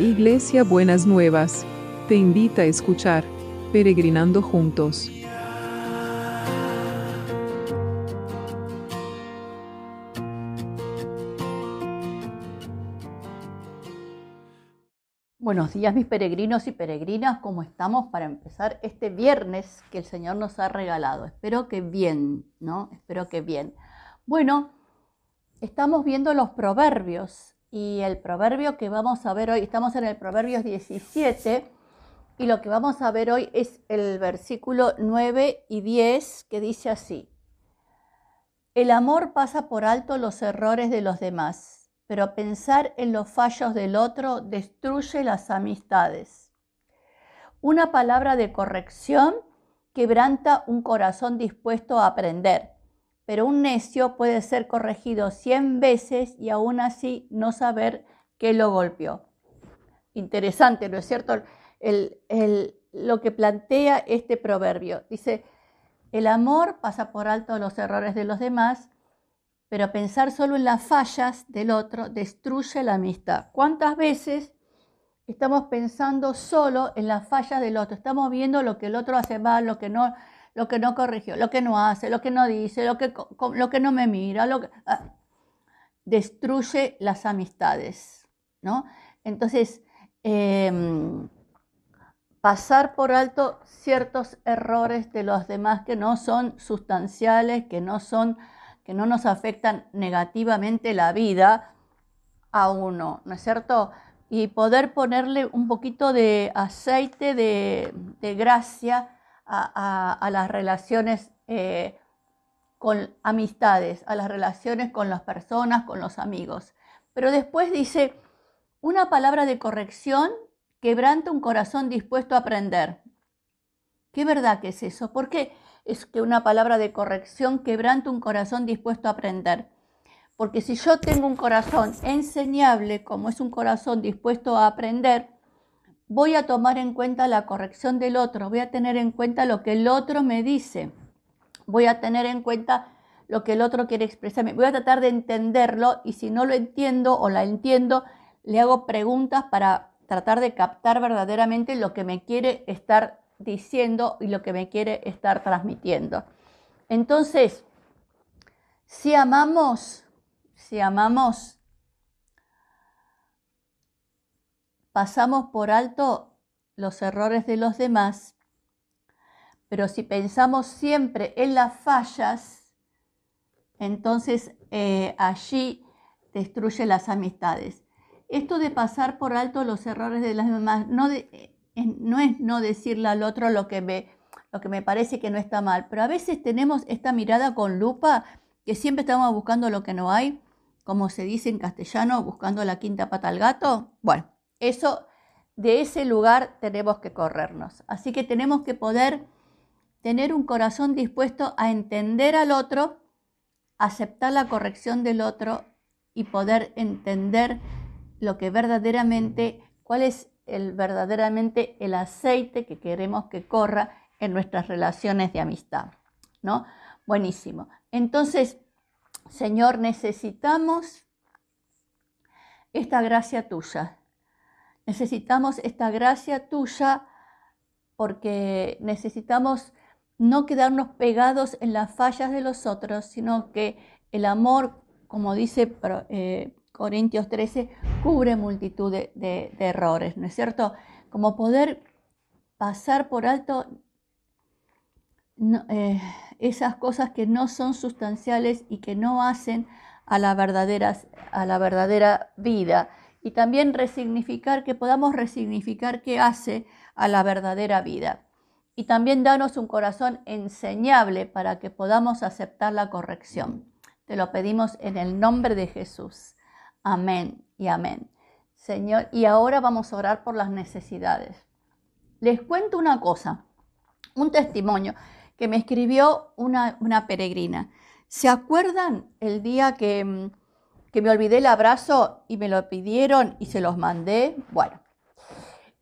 Iglesia Buenas Nuevas, te invita a escuchar Peregrinando Juntos. Buenos días mis peregrinos y peregrinas, ¿cómo estamos para empezar este viernes que el Señor nos ha regalado? Espero que bien, ¿no? Espero que bien. Bueno, estamos viendo los proverbios y el proverbio que vamos a ver hoy, estamos en el Proverbios 17 y lo que vamos a ver hoy es el versículo 9 y 10 que dice así, el amor pasa por alto los errores de los demás pero pensar en los fallos del otro destruye las amistades. Una palabra de corrección quebranta un corazón dispuesto a aprender, pero un necio puede ser corregido cien veces y aún así no saber que lo golpeó. Interesante, ¿no es cierto? lo que plantea este proverbio. Dice, el amor pasa por alto los errores de los demás, pero pensar solo en las fallas del otro destruye la amistad. ¿Cuántas veces estamos pensando solo en las fallas del otro? Estamos viendo lo que el otro hace mal, lo que no, lo que no corrigió, lo que no hace, lo que no dice, lo que, lo que no me mira, lo que, ah, destruye las amistades, ¿no? Entonces, em, pasar por alto ciertos errores de los demás que no son sustanciales, que no son que no nos afectan negativamente la vida a uno, ¿no es cierto? Y poder ponerle un poquito de aceite de, gracia a, las relaciones eh, con amistades, a las relaciones con las personas, con los amigos. Pero después dice, una palabra de corrección quebranta un corazón dispuesto a aprender. ¿Qué verdad que es eso? Porque es que una palabra de corrección quebranta un corazón dispuesto a aprender. Porque si yo tengo un corazón enseñable, como es un corazón dispuesto a aprender, voy a tomar en cuenta la corrección del otro, voy a tener en cuenta lo que el otro me dice, voy a tener en cuenta lo que el otro quiere expresarme, voy a tratar de entenderlo y si no lo entiendo o la entiendo, le hago preguntas para tratar de captar verdaderamente lo que me quiere estar diciendo y lo que me quiere estar transmitiendo. Entonces, si amamos, si amamos, pasamos por alto los errores de los demás, pero si pensamos siempre en las fallas, entonces eh, allí destruye las amistades. Esto de pasar por alto los errores de las demás, no de, no es no decirle al otro lo que, me, lo que me parece que no está mal, pero a veces tenemos esta mirada con lupa que siempre estamos buscando lo que no hay, como se dice en castellano, buscando la quinta pata al gato. Bueno, eso de ese lugar tenemos que corrernos. Así que tenemos que poder tener un corazón dispuesto a entender al otro, aceptar la corrección del otro y poder entender lo que verdaderamente, cuál es el, verdaderamente el aceite que queremos que corra en nuestras relaciones de amistad. ¿no? Buenísimo. Entonces, Señor, necesitamos esta gracia tuya. Necesitamos esta gracia tuya porque necesitamos no quedarnos pegados en las fallas de los otros, sino que el amor, como dice eh, Corintios 13, cubre multitud de, errores, ¿no es cierto? Como poder pasar por alto eh, esas cosas que no son sustanciales y que no hacen a la, verdadera, a la verdadera vida. Y también resignificar, que podamos resignificar qué hace a la verdadera vida. Y también darnos un corazón enseñable para que podamos aceptar la corrección. Te lo pedimos en el nombre de Jesús. Amén y amén. Señor, y ahora vamos a orar por las necesidades. Les cuento una cosa, un testimonio que me escribió una, peregrina. ¿Se acuerdan el día que, mm, que me olvidé el abrazo y me lo pidieron y se los mandé? Bueno,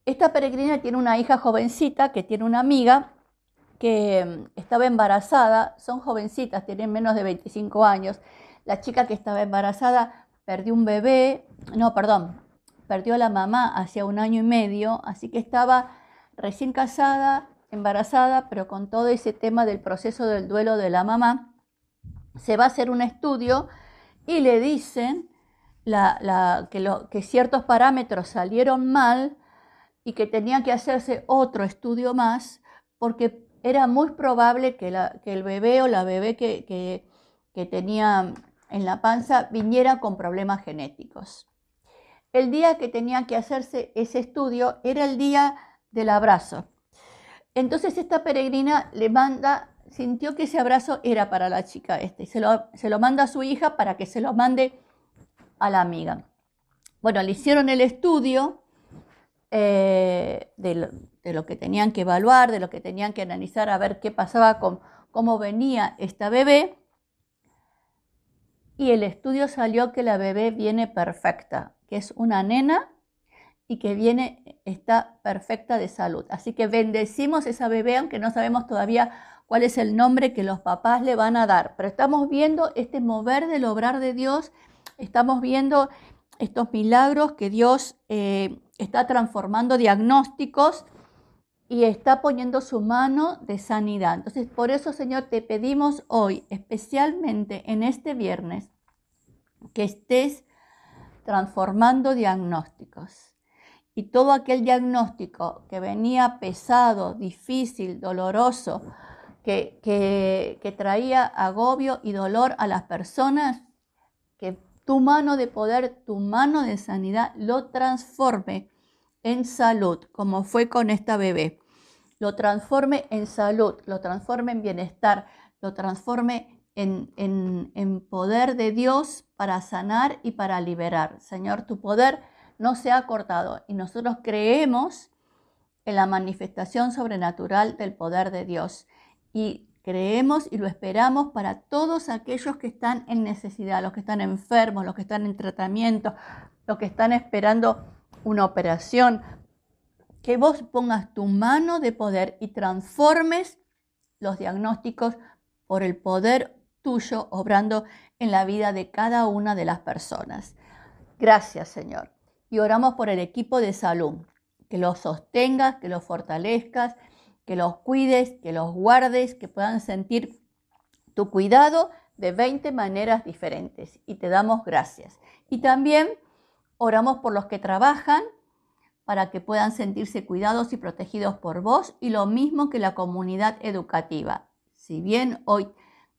esta peregrina tiene una hija jovencita que tiene una amiga que mm, estaba embarazada, son jovencitas, tienen menos de 25 años. La chica que estaba embarazada perdió un bebé, no, perdón, perdió a la mamá hace un año y medio, así que estaba recién casada, embarazada, pero con todo ese tema del proceso del duelo de la mamá, se va a hacer un estudio y le dicen que, ciertos parámetros salieron mal y que tenía que hacerse otro estudio más porque era muy probable que, el bebé o la bebé que, que tenía en la panza viniera con problemas genéticos. El día que tenía que hacerse ese estudio era el día del abrazo. Entonces esta peregrina le manda, sintió que ese abrazo era para la chica este, se lo, se lo manda a su hija para que se lo mande a la amiga. Bueno, le hicieron el estudio eh, de, lo, que tenían que evaluar, de lo que tenían que analizar, a ver qué pasaba con cómo venía esta bebé. Y el estudio salió que la bebé viene perfecta, que es una nena y que viene, está perfecta de salud. Así que bendecimos esa bebé, aunque no sabemos todavía cuál es el nombre que los papás le van a dar. Pero estamos viendo este mover del obrar de Dios, estamos viendo estos milagros que Dios eh, está transformando diagnósticos y está poniendo su mano de sanidad. Entonces, por eso, Señor, te pedimos hoy, especialmente en este viernes, que estés transformando diagnósticos. Y todo aquel diagnóstico que venía pesado, difícil, doloroso, que, traía agobio y dolor a las personas, que tu mano de poder, tu mano de sanidad lo transforme en salud, como fue con esta bebé. Lo transforme en salud, lo transforme en bienestar, lo transforme en, en, poder de Dios para sanar y para liberar. Señor, tu poder no se ha cortado y nosotros creemos en la manifestación sobrenatural del poder de Dios. Y creemos y lo esperamos para todos aquellos que están en necesidad, los que están enfermos, los que están en tratamiento, los que están esperando una operación. Que vos pongas tu mano de poder y transformes los diagnósticos por el poder tuyo obrando en la vida de cada una de las personas. Gracias, Señor. Y oramos por el equipo de salud, que los sostengas, que los fortalezcas, que los cuides, que los guardes, que puedan sentir tu cuidado de 20 maneras diferentes. Y te damos gracias. Y también oramos por los que trabajan para que puedan sentirse cuidados y protegidos por vos y lo mismo que la comunidad educativa. Si bien hoy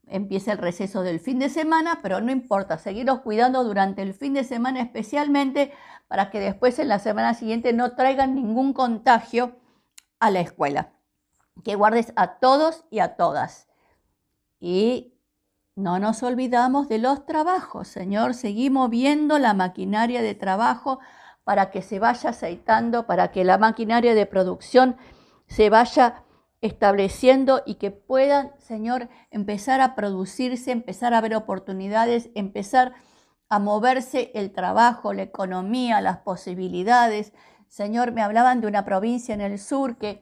empieza el receso del fin de semana, pero no importa, seguirlos cuidando durante el fin de semana especialmente para que después en la semana siguiente no traigan ningún contagio a la escuela que guardes a todos y a todas. Y no nos olvidamos de los trabajos, Señor. Seguimos viendo la maquinaria de trabajo para que se vaya aceitando, para que la maquinaria de producción se vaya estableciendo y que puedan, Señor, empezar a producirse, empezar a ver oportunidades, empezar a moverse el trabajo, la economía, las posibilidades. Señor, me hablaban de una provincia en el sur que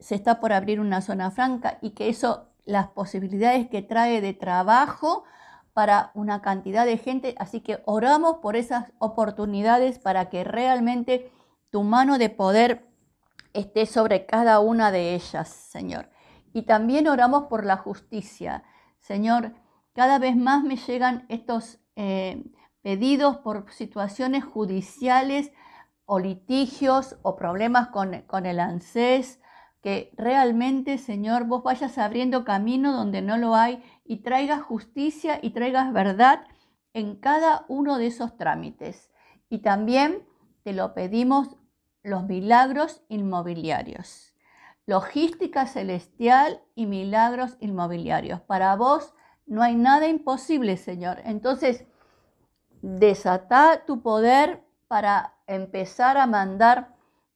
se está por abrir una zona franca y que eso, las posibilidades que trae de trabajo para una cantidad de gente, así que oramos por esas oportunidades para que realmente tu mano de poder esté sobre cada una de ellas, Señor. Y también oramos por la justicia. Señor, cada vez más me llegan estos eh, pedidos por situaciones judiciales o litigios o problemas con, con el ANSES que realmente, Señor, vos vayas abriendo camino donde no lo hay y traigas justicia y traigas verdad en cada uno de esos trámites. Y también te lo pedimos los milagros inmobiliarios, logística celestial y milagros inmobiliarios. Para vos no hay nada imposible, Señor. Entonces, desata tu poder para empezar a mandar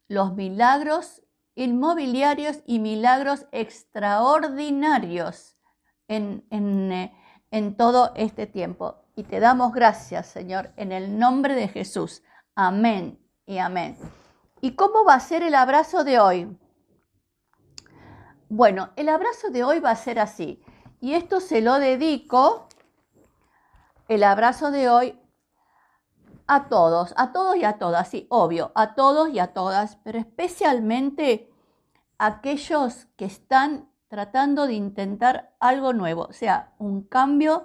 los milagros inmobiliarios y milagros extraordinarios en, eh, en, todo este tiempo. Y te damos gracias, Señor, en el nombre de Jesús. Amén y amén. ¿Y cómo va a ser el abrazo de hoy? Bueno, el abrazo de hoy va a ser así. Y esto se lo dedico, el abrazo de hoy, A todos, a todos y a todas, sí, obvio, a todos y a todas, pero especialmente a aquellos que están tratando de intentar algo nuevo, o sea, un cambio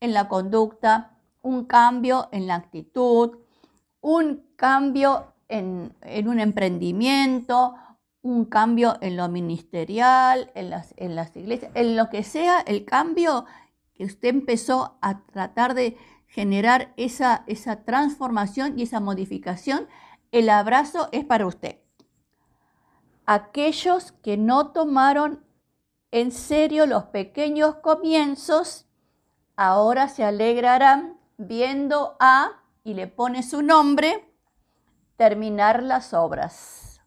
en la conducta, un cambio en la actitud, un cambio en, un emprendimiento, un cambio en lo ministerial, en las, en las iglesias, en lo que sea el cambio que usted empezó a tratar de generar esa, esa transformación y esa modificación, el abrazo es para usted. Aquellos que no tomaron en serio los pequeños comienzos, ahora se alegrarán viendo a, y le pone su nombre, terminar las obras.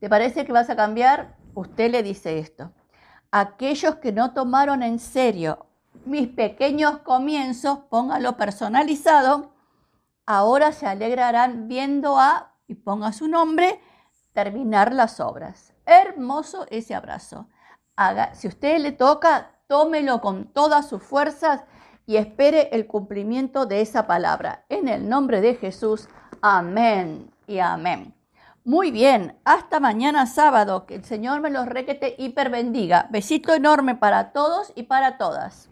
¿Te parece que vas a cambiar? Usted le dice esto. Aquellos que no tomaron en serio mis pequeños comienzos, póngalo personalizado, ahora se alegrarán viendo a, y ponga su nombre, terminar las obras. Hermoso ese abrazo. Haga, si usted le toca, tómelo con todas sus fuerzas y espere el cumplimiento de esa palabra. En el nombre de Jesús, amén y amén. Muy bien, hasta mañana sábado. Que el Señor me los requete hiper bendiga. Besito enorme para todos y para todas.